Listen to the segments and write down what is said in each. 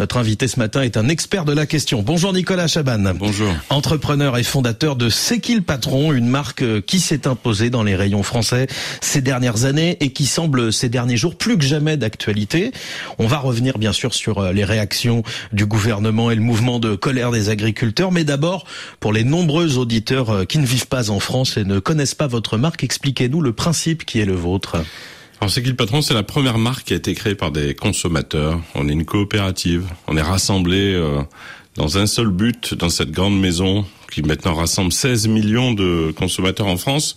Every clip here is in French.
Notre invité ce matin est un expert de la question. Bonjour Nicolas Chaban. Bonjour. Entrepreneur et fondateur de C'est qui le patron, une marque euh, qui s'est imposée dans les rayons français ces dernières années et qui semble ces derniers jours plus que jamais d'actualité. On va revenir bien sûr sur euh, les réactions du gouvernement et le mouvement de colère des agriculteurs, mais d'abord pour les nombreux auditeurs euh, qui ne vivent pas en France et ne connaissent pas votre marque, expliquez-nous le principe qui est le vôtre. Alors c'est qui le patron? C'est la première marque qui a été créée par des consommateurs. On est une coopérative. On est rassemblés euh, dans un seul but dans cette grande maison qui maintenant rassemble 16 millions de consommateurs en France.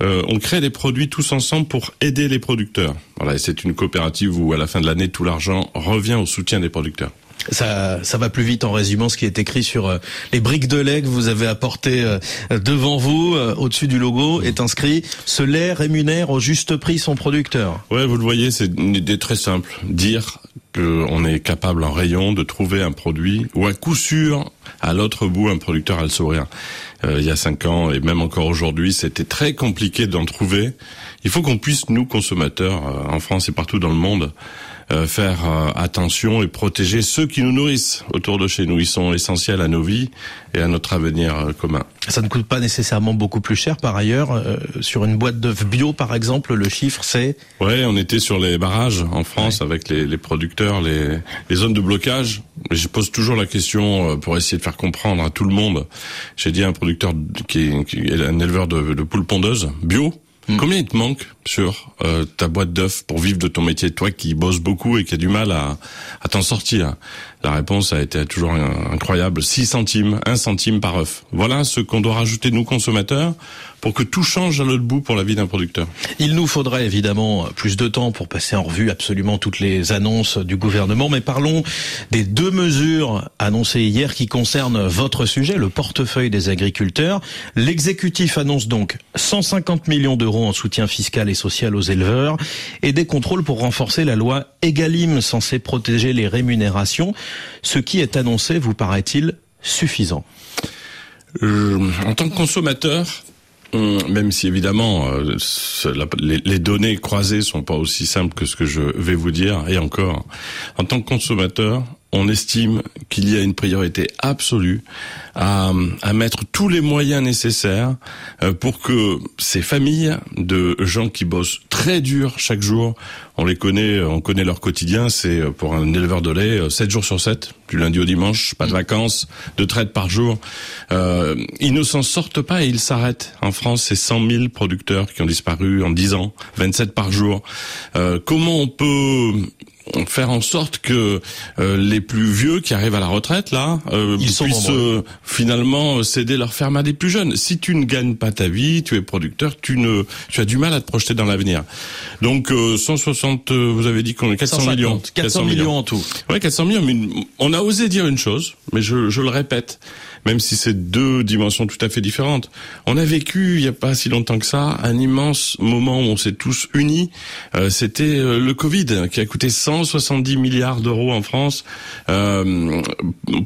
Euh, on crée des produits tous ensemble pour aider les producteurs. Voilà, et c'est une coopérative où à la fin de l'année tout l'argent revient au soutien des producteurs. Ça, ça va plus vite en résumant ce qui est écrit sur euh, les briques de lait que vous avez apportées euh, devant vous, euh, au-dessus du logo, est inscrit « Ce lait rémunère au juste prix son producteur ». Ouais, vous le voyez, c'est une idée très simple. Dire qu'on est capable en rayon de trouver un produit ou à coup sûr, à l'autre bout, un producteur a le sourire. il y a cinq ans et même encore aujourd'hui, c'était très compliqué d'en trouver. Il faut qu'on puisse, nous, consommateurs, en France et partout dans le monde, euh, faire euh, attention et protéger ceux qui nous nourrissent autour de chez nous. Ils sont essentiels à nos vies et à notre avenir euh, commun. Ça ne coûte pas nécessairement beaucoup plus cher par ailleurs. sur une boîte d'œufs bio, par exemple, le chiffre c'est Ouais, on était sur les barrages en France avec les, les, producteurs, les, les zones de blocage. Je pose toujours la question pour essayer de faire comprendre à tout le monde. J'ai dit à un producteur qui est, qui est un éleveur de, de poules pondeuses bio Hmm. Combien il te manque sur euh, ta boîte d'œufs pour vivre de ton métier, toi qui bosses beaucoup et qui a du mal à, à t'en sortir? La réponse a été toujours incroyable 6 centimes, 1 centime par œuf. Voilà ce qu'on doit rajouter nous consommateurs pour que tout change à l'autre bout pour la vie d'un producteur. Il nous faudrait évidemment plus de temps pour passer en revue absolument toutes les annonces du gouvernement, mais parlons des deux mesures annoncées hier qui concernent votre sujet, le portefeuille des agriculteurs. L'exécutif annonce donc 150 millions d'euros en soutien fiscal et social aux éleveurs et des contrôles pour renforcer la loi Egalim censée protéger les rémunérations. Ce qui est annoncé vous paraît-il suffisant En tant que consommateur, même si évidemment euh, les, données croisées sont pas aussi simples que ce que je vais vous dire, et encore, en tant que consommateur, on estime qu'il y a une priorité absolue à, à, mettre tous les moyens nécessaires euh, pour que ces familles de gens qui bossent très dur chaque jour, on les connaît, on connaît leur quotidien, c'est euh, pour un éleveur de lait 7 euh, jours sur 7, du lundi au dimanche, pas de vacances, de traite par jour. Euh, ils ne s'en sortent pas et ils s'arrêtent. En France, c'est 100 000 producteurs qui ont disparu en 10 ans, 27 par jour. Euh, comment on peut faire en sorte que euh, les plus vieux qui arrivent à la retraite là euh, puissent euh, finalement céder leur ferme à des plus jeunes. Si tu ne gagnes pas ta vie, tu es producteur, tu ne tu as du mal à te projeter dans l'avenir. Donc 160 vous avez dit qu'on est 400 millions 400, millions. en tout. Ouais, 400 millions mais on a osé dire une chose, mais je, je le répète même si c'est deux dimensions tout à fait différentes. On a vécu, il n'y a pas si longtemps que ça, un immense moment où on s'est tous unis. Euh, C'était euh, le Covid qui a coûté 170 milliards d'euros en France. Euh,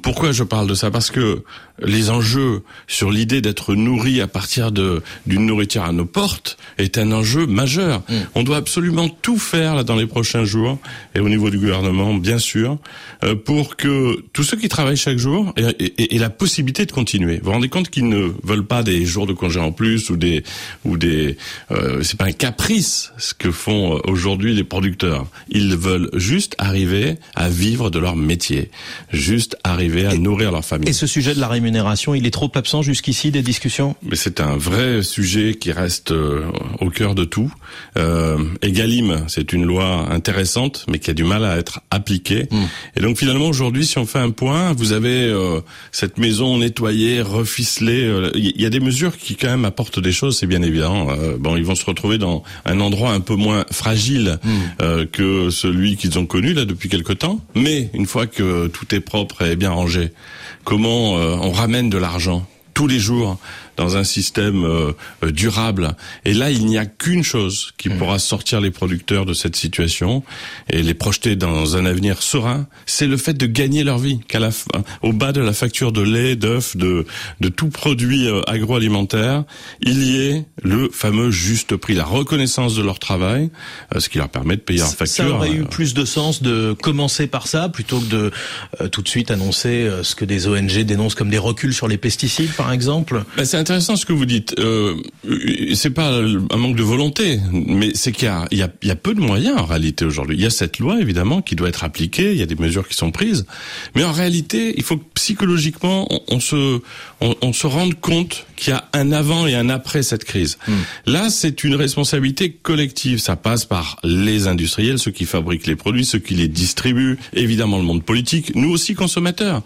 pourquoi je parle de ça? Parce que les enjeux sur l'idée d'être nourri à partir de d'une nourriture à nos portes est un enjeu majeur. Mm. On doit absolument tout faire là dans les prochains jours et au niveau du gouvernement, bien sûr, euh, pour que tous ceux qui travaillent chaque jour aient, la possibilité de continuer. Vous vous rendez compte qu'ils ne veulent pas des jours de congé en plus ou des ou des euh, c'est pas un caprice ce que font euh, aujourd'hui les producteurs. Ils veulent juste arriver à vivre de leur métier, juste arriver à nourrir leur famille. Et ce sujet de la rémunération il est trop absent jusqu'ici des discussions? Mais c'est un vrai sujet qui reste euh, au cœur de tout. Euh, Egalim, c'est une loi intéressante, mais qui a du mal à être appliquée. Hmm. Et donc finalement aujourd'hui, si on fait un point, vous avez euh, cette maison nettoyée, reficelée. Euh, il y a des mesures qui quand même apportent des choses, c'est bien évident. bon, ils vont se retrouver dans un endroit un peu moins fragile hmm. que celui qu'ils ont connu là depuis quelque temps. Mais une fois que tout est propre et bien rangé, comment on ramène de l'argent tous les jours dans un système euh, euh, durable. Et là, il n'y a qu'une chose qui mmh. pourra sortir les producteurs de cette situation et les projeter dans un avenir serein, c'est le fait de gagner leur vie. Qu'à la fin, au bas de la facture de lait, d'œufs, de, de tout produit euh, agroalimentaire, il y ait le fameux juste prix, la reconnaissance de leur travail, ce qui leur permet de payer leur facture. Ça aurait eu plus de sens de commencer par ça plutôt que de tout de suite annoncer ce que des ONG dénoncent comme des reculs sur les pesticides, par exemple? Ben, intéressant ce que vous dites. Euh, c'est pas un manque de volonté, mais c'est qu'il y a, il y, a, il y a peu de moyens en réalité aujourd'hui. Il y a cette loi évidemment qui doit être appliquée, il y a des mesures qui sont prises, mais en réalité, il faut que psychologiquement on, on se on, on, se rende compte qu'il y a un avant et un après cette crise. Hmm. Là, c'est une responsabilité collective. Ça passe par les industriels, ceux qui fabriquent les produits, ceux qui les distribuent, évidemment le monde politique, nous aussi consommateurs.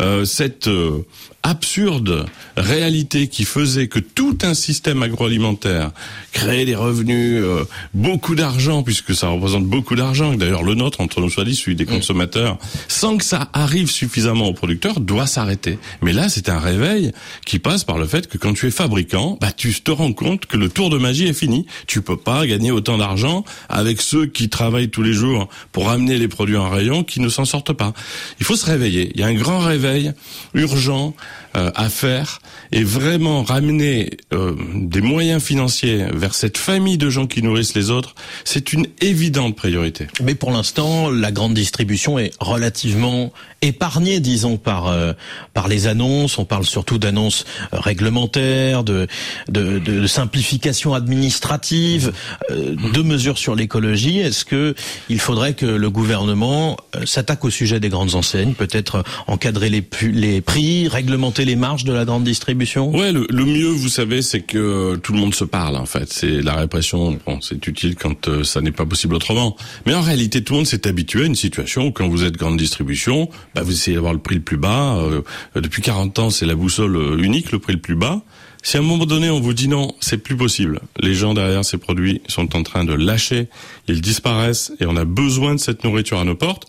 Euh, cette euh, absurde réalité qui faisait que tout un système agroalimentaire créait des revenus, euh, beaucoup d'argent, puisque ça représente beaucoup d'argent, d'ailleurs le nôtre, entre nous soit dit, celui des mm. consommateurs, sans que ça arrive suffisamment aux producteurs, doit s'arrêter. Mais là, c'est un réveil qui passe par le fait que quand tu es fabricant, bah, tu te rends compte que le tour de magie est fini. Tu peux pas gagner autant d'argent avec ceux qui travaillent tous les jours pour amener les produits en rayon qui ne s'en sortent pas. Il faut se réveiller. Il y a un grand réveil urgent euh, à faire et vraiment ramener euh, des moyens financiers vers cette famille de gens qui nourrissent les autres, c'est une évidente priorité. Mais pour l'instant, la grande distribution est relativement épargnée, disons, par euh, par les annonces. On parle surtout d'annonces réglementaires, de, de, de simplification administrative, de mesures sur l'écologie. Est-ce que il faudrait que le gouvernement s'attaque au sujet des grandes enseignes, peut-être encadrer les, les prix, réglementer les marges de la grande distribution? Ouais, le, mieux, vous savez, c'est que tout le monde se parle. En fait, c'est la répression. Bon, c'est utile quand euh, ça n'est pas possible autrement. Mais en réalité, tout le monde s'est habitué à une situation où quand vous êtes grande distribution, bah, vous essayez d'avoir le prix le plus bas. Euh, depuis 40 ans, c'est la boussole euh, unique, le prix le plus bas. Si à un moment donné on vous dit non, c'est plus possible. Les gens derrière ces produits sont en train de lâcher, ils disparaissent et on a besoin de cette nourriture à nos portes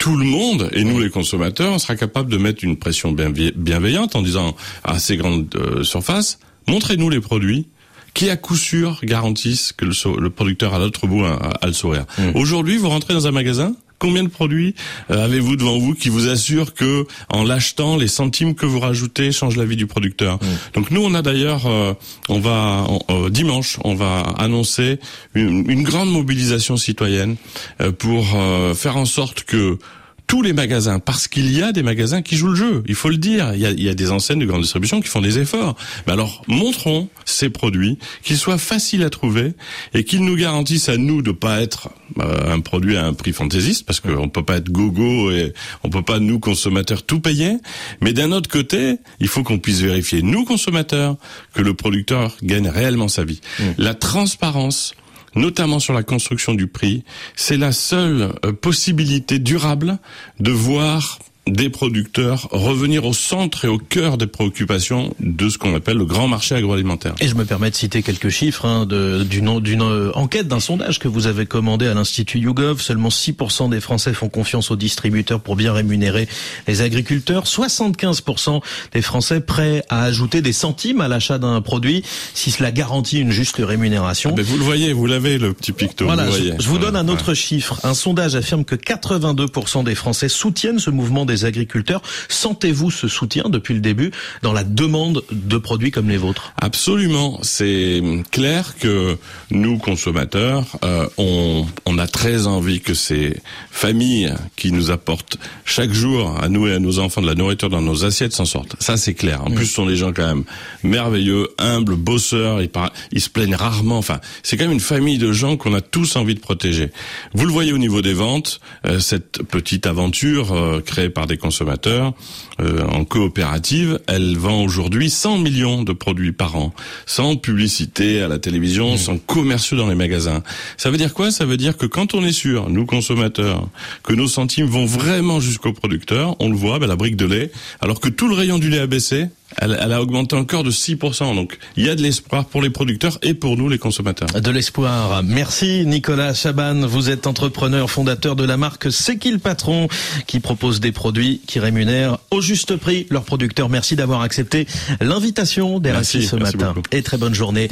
tout le monde, et nous les consommateurs, on sera capable de mettre une pression bienveillante en disant à ces grandes euh, surfaces, montrez-nous les produits qui à coup sûr garantissent que le, producteur à l'autre bout a, le sourire. Mmh. Aujourd'hui, vous rentrez dans un magasin, combien de produits euh, avez-vous devant vous qui vous assurent que en l'achetant, les centimes que vous rajoutez changent la vie du producteur. Donc nous, on a d'ailleurs, euh, on va dimanche, on va annoncer une, une grande mobilisation citoyenne pour faire en sorte que tous les magasins, parce qu'il y a des magasins qui jouent le jeu, il faut le dire. Il y a, il y a des enseignes de grande distribution qui font des efforts. Mais alors, montrons ces produits, qu'ils soient faciles à trouver et qu'ils nous garantissent à nous de pas être euh, un produit à un prix fantaisiste, parce qu'on peut pas être gogo et on peut pas nous consommateurs tout payer. Mais d'un autre côté, il faut qu'on puisse vérifier nous consommateurs que le producteur gagne réellement sa vie. Mmh. La transparence notamment sur la construction du prix, c'est la seule euh, possibilité durable de voir des producteurs revenir au centre et au cœur des préoccupations de ce qu'on appelle le grand marché agroalimentaire. Et je me permets de citer quelques chiffres hein, d'une d'une euh, enquête, d'un sondage que vous avez commandé à l'Institut YouGov. Seulement 6% des Français font confiance aux distributeurs pour bien rémunérer les agriculteurs. 75% des Français prêts à ajouter des centimes à l'achat d'un produit si cela garantit une juste rémunération. Ah, mais vous le voyez, vous l'avez le petit picto. Voilà, vous je, je, vous donne un autre chiffre. Un sondage affirme que 82% des Français soutiennent ce mouvement des agriculteurs. Sentez-vous ce soutien depuis le début dans la demande de produits comme les vôtres? Absolument. C'est clair que nous, consommateurs, euh, on, on a très envie que ces familles qui nous apportent chaque jour à nous et à nos enfants de la nourriture dans nos assiettes s'en sortent. Ça, c'est clair. En plus, ce sont des gens quand même merveilleux, humbles, bosseurs. Ils, ils se plaignent rarement. Enfin, c'est quand même une famille de gens qu'on a tous envie de protéger. Vous le voyez au niveau des ventes, euh, cette petite aventure euh, créée par des consommateurs euh, en coopérative, elle vend aujourd'hui 100 millions de produits par an, sans publicité à la télévision, mmh. sans commerciaux dans les magasins. Ça veut dire quoi? Ça veut dire que quand on est sûr, nous consommateurs, que nos centimes vont vraiment jusqu'au producteur, on le voit, ben, la brique de lait, alors que tout le rayon du lait a baissé, elle, elle, a augmenté encore de 6%. Donc il y a de l'espoir pour les producteurs et pour nous les consommateurs. De l'espoir. Merci Nicolas Chaban. Vous êtes entrepreneur, fondateur de la marque C'est qui le patron qui propose des produits qui rémunèrent au juste prix leurs producteurs. Merci d'avoir accepté l'invitation d'RFI ce matin. Et très bonne journée.